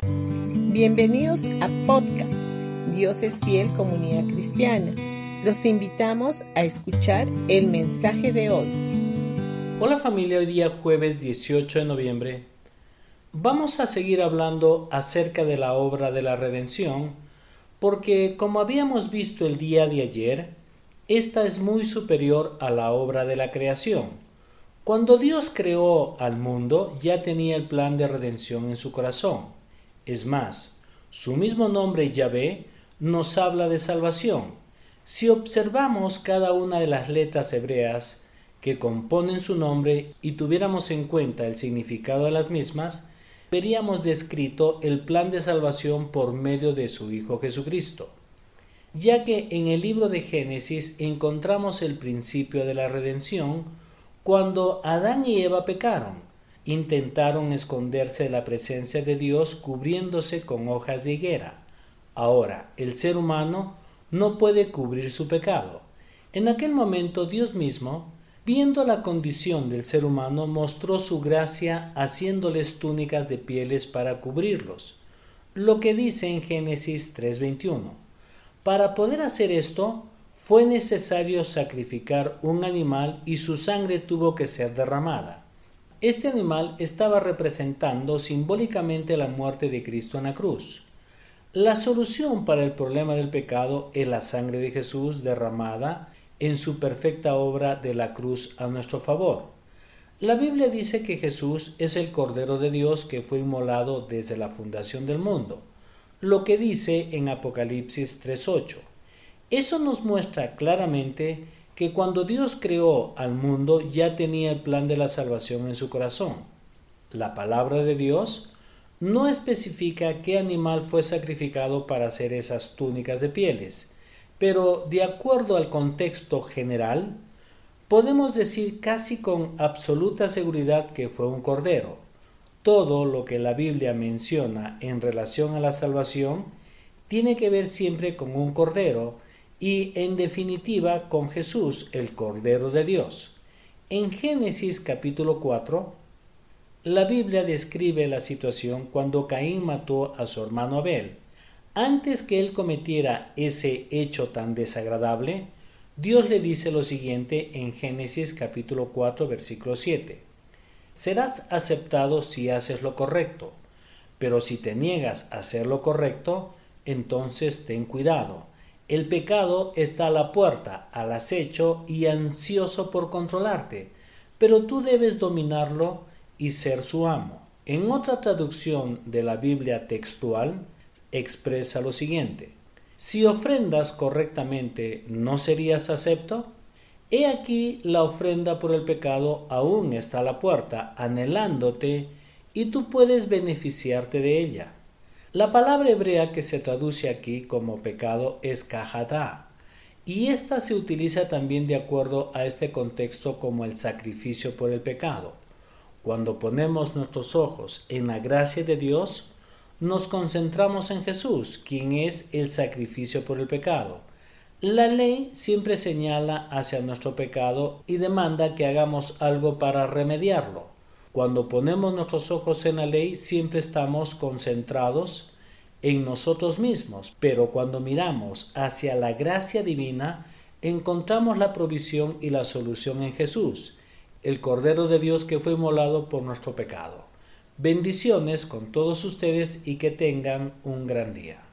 Bienvenidos a podcast Dios es fiel comunidad cristiana. Los invitamos a escuchar el mensaje de hoy. Hola familia, hoy día jueves 18 de noviembre vamos a seguir hablando acerca de la obra de la redención porque como habíamos visto el día de ayer, esta es muy superior a la obra de la creación. Cuando Dios creó al mundo ya tenía el plan de redención en su corazón. Es más, su mismo nombre Yahvé nos habla de salvación. Si observamos cada una de las letras hebreas que componen su nombre y tuviéramos en cuenta el significado de las mismas, veríamos descrito el plan de salvación por medio de su Hijo Jesucristo, ya que en el libro de Génesis encontramos el principio de la redención cuando Adán y Eva pecaron, intentaron esconderse de la presencia de Dios cubriéndose con hojas de higuera. Ahora, el ser humano no puede cubrir su pecado. En aquel momento Dios mismo Viendo la condición del ser humano, mostró su gracia haciéndoles túnicas de pieles para cubrirlos, lo que dice en Génesis 3:21. Para poder hacer esto, fue necesario sacrificar un animal y su sangre tuvo que ser derramada. Este animal estaba representando simbólicamente la muerte de Cristo en la cruz. La solución para el problema del pecado es la sangre de Jesús derramada en su perfecta obra de la cruz a nuestro favor. La Biblia dice que Jesús es el Cordero de Dios que fue inmolado desde la fundación del mundo, lo que dice en Apocalipsis 3.8. Eso nos muestra claramente que cuando Dios creó al mundo ya tenía el plan de la salvación en su corazón. La palabra de Dios no especifica qué animal fue sacrificado para hacer esas túnicas de pieles, pero de acuerdo al contexto general, podemos decir casi con absoluta seguridad que fue un cordero. Todo lo que la Biblia menciona en relación a la salvación tiene que ver siempre con un cordero y en definitiva con Jesús, el Cordero de Dios. En Génesis capítulo 4, la Biblia describe la situación cuando Caín mató a su hermano Abel antes que él cometiera ese hecho tan desagradable, Dios le dice lo siguiente en Génesis capítulo 4 versículo 7. Serás aceptado si haces lo correcto, pero si te niegas a hacer lo correcto, entonces ten cuidado. El pecado está a la puerta, al acecho y ansioso por controlarte, pero tú debes dominarlo y ser su amo. En otra traducción de la Biblia textual, expresa lo siguiente. Si ofrendas correctamente, ¿no serías acepto? He aquí la ofrenda por el pecado aún está a la puerta, anhelándote, y tú puedes beneficiarte de ella. La palabra hebrea que se traduce aquí como pecado es kajatá, y esta se utiliza también de acuerdo a este contexto como el sacrificio por el pecado. Cuando ponemos nuestros ojos en la gracia de Dios, nos concentramos en Jesús, quien es el sacrificio por el pecado. La ley siempre señala hacia nuestro pecado y demanda que hagamos algo para remediarlo. Cuando ponemos nuestros ojos en la ley siempre estamos concentrados en nosotros mismos, pero cuando miramos hacia la gracia divina encontramos la provisión y la solución en Jesús, el Cordero de Dios que fue molado por nuestro pecado. Bendiciones con todos ustedes y que tengan un gran día.